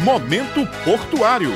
Momento Portuário.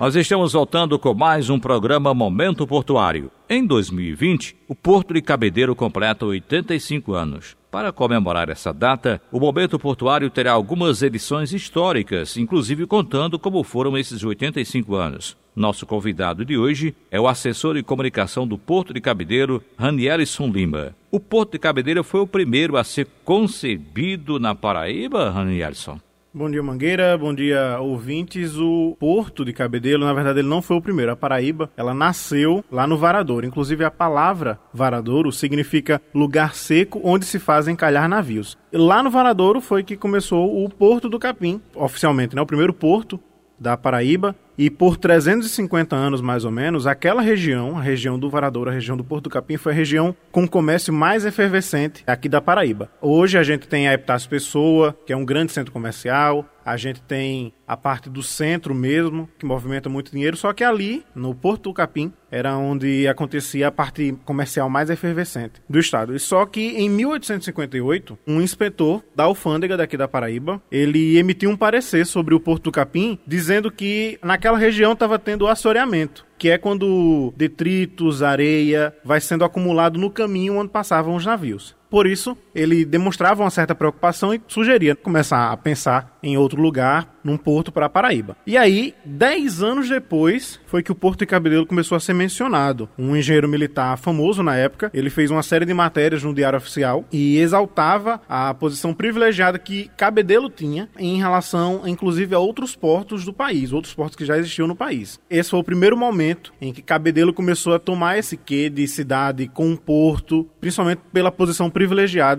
Nós estamos voltando com mais um programa Momento Portuário. Em 2020, o Porto de Cabedeiro completa 85 anos. Para comemorar essa data, o Momento Portuário terá algumas edições históricas, inclusive contando como foram esses 85 anos. Nosso convidado de hoje é o assessor de comunicação do Porto de Cabedeiro, Ranielson Lima. O Porto de Cabedeiro foi o primeiro a ser concebido na Paraíba, Ranielson? Bom dia, Mangueira. Bom dia, ouvintes. O Porto de Cabedelo, na verdade, ele não foi o primeiro. A Paraíba, ela nasceu lá no Varadouro. Inclusive, a palavra Varadouro significa lugar seco onde se fazem calhar navios. Lá no Varadouro foi que começou o Porto do Capim, oficialmente, né? O primeiro porto da Paraíba e por 350 anos, mais ou menos, aquela região, a região do Varadouro, a região do Porto do Capim, foi a região com comércio mais efervescente aqui da Paraíba. Hoje a gente tem a Epitácio Pessoa, que é um grande centro comercial, a gente tem a parte do centro mesmo, que movimenta muito dinheiro, só que ali, no Porto do Capim, era onde acontecia a parte comercial mais efervescente do estado. E só que em 1858, um inspetor da alfândega daqui da Paraíba, ele emitiu um parecer sobre o Porto do Capim, dizendo que naquela região estava tendo assoreamento que é quando detritos, areia vai sendo acumulado no caminho onde passavam os navios. Por isso, ele demonstrava uma certa preocupação e sugeria começar a pensar em outro lugar, num porto para Paraíba. E aí, dez anos depois, foi que o Porto de Cabedelo começou a ser mencionado. Um engenheiro militar famoso na época, ele fez uma série de matérias no Diário Oficial e exaltava a posição privilegiada que Cabedelo tinha em relação, inclusive, a outros portos do país, outros portos que já existiam no país. Esse foi o primeiro momento em que Cabedelo começou a tomar esse quê de cidade com um porto, principalmente pela posição privilegiada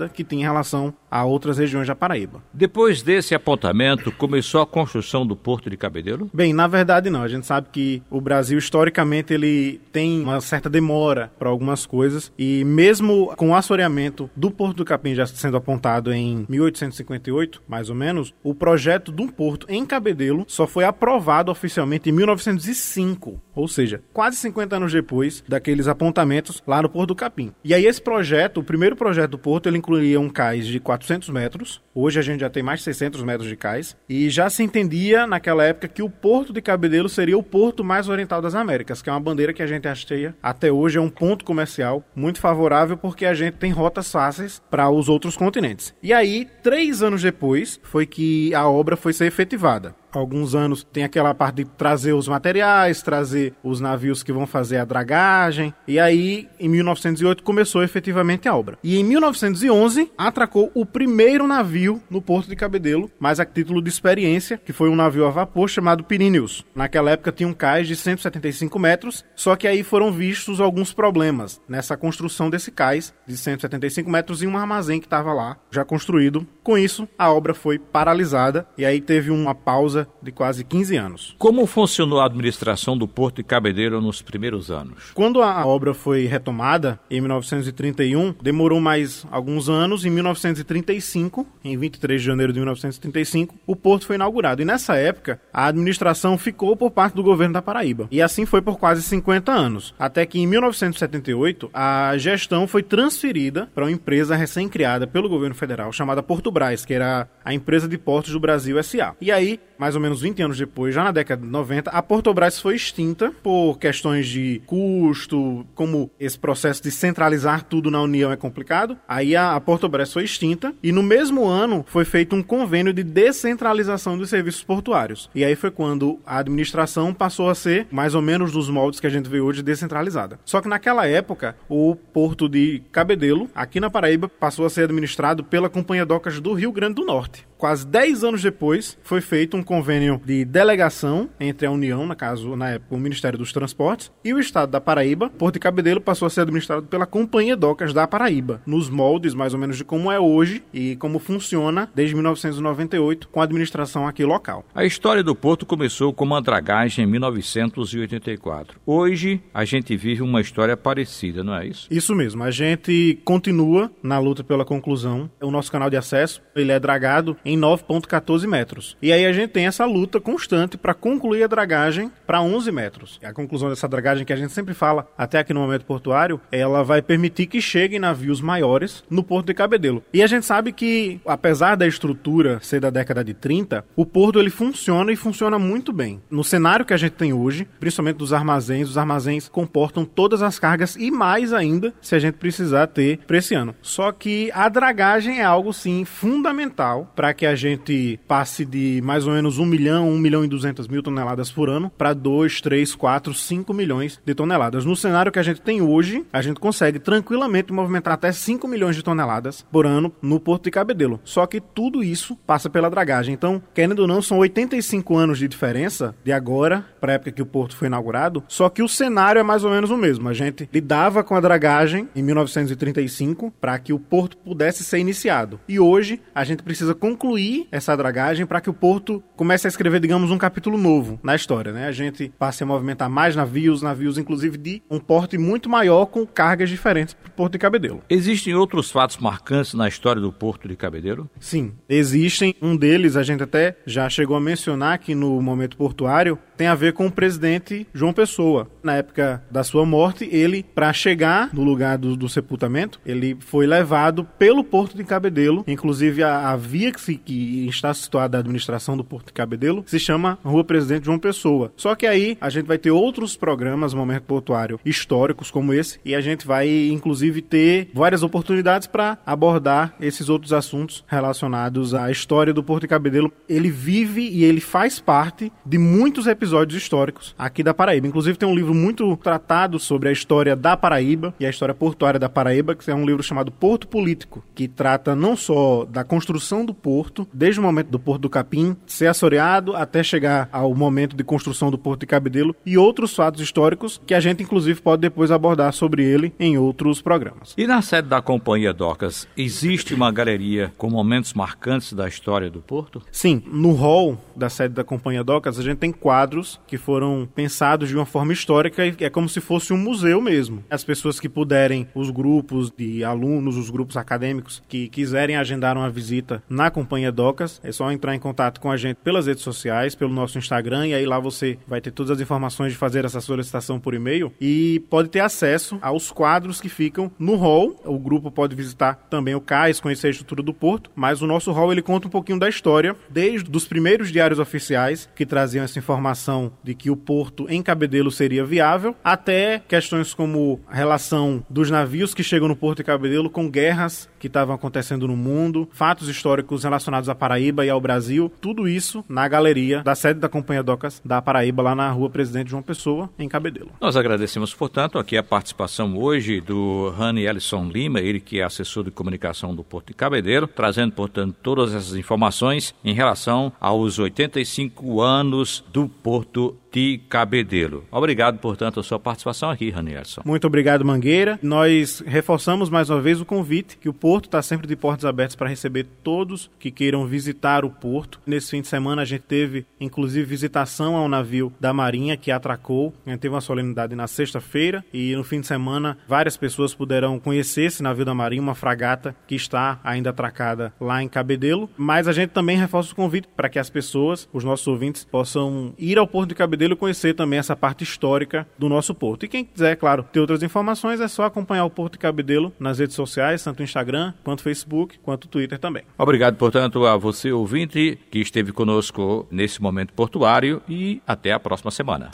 que tinha em relação a outras regiões da Paraíba. Depois desse apontamento, começou a construção do Porto de Cabedelo? Bem, na verdade não. A gente sabe que o Brasil, historicamente, ele tem uma certa demora para algumas coisas e mesmo com o assoreamento do Porto do Capim já sendo apontado em 1858, mais ou menos, o projeto de um porto em Cabedelo só foi aprovado oficialmente em 1905, ou seja, quase 50 anos depois daqueles apontamentos lá no Porto do Capim. E aí esse projeto, o primeiro projeto do porto, ele incluía um cais de 400 400 metros. Hoje a gente já tem mais de 600 metros de cais. E já se entendia naquela época que o Porto de Cabedelo seria o porto mais oriental das Américas, que é uma bandeira que a gente hasteia até hoje. É um ponto comercial muito favorável porque a gente tem rotas fáceis para os outros continentes. E aí, três anos depois, foi que a obra foi ser efetivada alguns anos tem aquela parte de trazer os materiais, trazer os navios que vão fazer a dragagem. E aí, em 1908, começou efetivamente a obra. E em 1911, atracou o primeiro navio no Porto de Cabedelo, mas a título de experiência, que foi um navio a vapor chamado Pirineus. Naquela época tinha um cais de 175 metros, só que aí foram vistos alguns problemas nessa construção desse cais de 175 metros e um armazém que estava lá, já construído. Com isso, a obra foi paralisada e aí teve uma pausa de quase 15 anos. Como funcionou a administração do Porto de Cabedelo nos primeiros anos? Quando a obra foi retomada, em 1931, demorou mais alguns anos. Em 1935, em 23 de janeiro de 1935, o porto foi inaugurado. E nessa época, a administração ficou por parte do governo da Paraíba. E assim foi por quase 50 anos. Até que em 1978, a gestão foi transferida para uma empresa recém-criada pelo governo federal chamada Porto Brás, que era a empresa de portos do Brasil SA. E aí, mais ou menos 20 anos depois, já na década de 90, a Portobras foi extinta por questões de custo, como esse processo de centralizar tudo na União é complicado. Aí a, a Portobras foi extinta e no mesmo ano foi feito um convênio de descentralização dos serviços portuários. E aí foi quando a administração passou a ser mais ou menos dos moldes que a gente vê hoje descentralizada. Só que naquela época, o porto de Cabedelo, aqui na Paraíba, passou a ser administrado pela Companhia Docas do Rio Grande do Norte. Quase 10 anos depois, foi feito um convênio de delegação entre a União, no caso, na época, o Ministério dos Transportes, e o Estado da Paraíba. Porto de Cabedelo passou a ser administrado pela Companhia Docas da Paraíba, nos moldes mais ou menos de como é hoje e como funciona desde 1998 com a administração aqui local. A história do porto começou com uma dragagem em 1984. Hoje, a gente vive uma história parecida, não é isso? Isso mesmo. A gente continua na luta pela conclusão. O nosso canal de acesso, ele é dragado em 9.14 metros. E aí a gente tem tem essa luta constante para concluir a dragagem para 11 metros. A conclusão dessa dragagem que a gente sempre fala, até aqui no momento portuário, ela vai permitir que cheguem navios maiores no porto de Cabedelo. E a gente sabe que, apesar da estrutura ser da década de 30, o porto ele funciona e funciona muito bem. No cenário que a gente tem hoje, principalmente dos armazéns, os armazéns comportam todas as cargas e mais ainda se a gente precisar ter para esse ano. Só que a dragagem é algo sim fundamental para que a gente passe de mais ou menos 1 milhão, 1 milhão e 200 mil toneladas por ano para 2, 3, 4, 5 milhões de toneladas. No cenário que a gente tem hoje, a gente consegue tranquilamente movimentar até 5 milhões de toneladas por ano no Porto de Cabedelo. Só que tudo isso passa pela dragagem. Então, querendo ou não, são 85 anos de diferença de agora para a época que o porto foi inaugurado, só que o cenário é mais ou menos o mesmo. A gente lidava com a dragagem em 1935 para que o porto pudesse ser iniciado. E hoje a gente precisa concluir essa dragagem para que o porto comece a escrever, digamos, um capítulo novo na história, né? A gente passe a movimentar mais navios, navios inclusive de um porte muito maior com cargas diferentes para o Porto de Cabedelo. Existem outros fatos marcantes na história do Porto de Cabedelo? Sim, existem. Um deles a gente até já chegou a mencionar aqui no momento portuário, tem a ver com o presidente João Pessoa. Na época da sua morte, ele, para chegar no lugar do, do, sepultamento, ele foi levado pelo Porto de Cabedelo. Inclusive, a, a via que, que, está situada a administração do Porto de Cabedelo se chama Rua Presidente João Pessoa. Só que aí a gente vai ter outros programas, momento portuário, históricos como esse, e a gente vai, inclusive, ter várias oportunidades para abordar esses outros assuntos relacionados à história do Porto de Cabedelo. Ele vive e ele faz parte de muitos episódios episódios históricos aqui da Paraíba. Inclusive tem um livro muito tratado sobre a história da Paraíba e a história portuária da Paraíba, que é um livro chamado Porto Político, que trata não só da construção do porto, desde o momento do Porto do Capim ser assoreado até chegar ao momento de construção do Porto de Cabedelo e outros fatos históricos que a gente inclusive pode depois abordar sobre ele em outros programas. E na sede da Companhia Docas, existe uma galeria com momentos marcantes da história do porto? Sim, no hall da sede da Companhia Docas a gente tem quadros quadros que foram pensados de uma forma histórica e é como se fosse um museu mesmo. As pessoas que puderem, os grupos de alunos, os grupos acadêmicos que quiserem agendar uma visita na Companhia Docas, é só entrar em contato com a gente pelas redes sociais, pelo nosso Instagram, e aí lá você vai ter todas as informações de fazer essa solicitação por e-mail e pode ter acesso aos quadros que ficam no hall. O grupo pode visitar também o cais, conhecer a estrutura do porto, mas o nosso hall ele conta um pouquinho da história, desde os primeiros diários oficiais que traziam essa informação de que o porto em Cabedelo seria viável, até questões como a relação dos navios que chegam no porto de Cabedelo com guerras que estavam acontecendo no mundo, fatos históricos relacionados à Paraíba e ao Brasil, tudo isso na galeria da sede da Companhia Docas da Paraíba, lá na rua Presidente João Pessoa, em Cabedelo. Nós agradecemos, portanto, aqui a participação hoje do Rani Ellison Lima, ele que é assessor de comunicação do Porto de Cabedelo, trazendo, portanto, todas essas informações em relação aos 85 anos do Porto porto de Cabedelo. Obrigado, portanto, a sua participação aqui, Ranierson. Muito obrigado, Mangueira. Nós reforçamos mais uma vez o convite que o Porto está sempre de portas abertas para receber todos que queiram visitar o Porto. Nesse fim de semana a gente teve, inclusive, visitação ao navio da Marinha que atracou. Teve uma solenidade na sexta-feira e no fim de semana várias pessoas puderam conhecer esse navio da Marinha, uma fragata que está ainda atracada lá em Cabedelo. Mas a gente também reforça o convite para que as pessoas, os nossos ouvintes, possam ir ao Porto de Cabedelo dele conhecer também essa parte histórica do nosso porto. E quem quiser, claro, ter outras informações, é só acompanhar o Porto de Cabedelo nas redes sociais, tanto Instagram, quanto Facebook, quanto Twitter também. Obrigado, portanto, a você, ouvinte, que esteve conosco nesse momento portuário e até a próxima semana.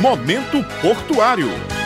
Momento Portuário.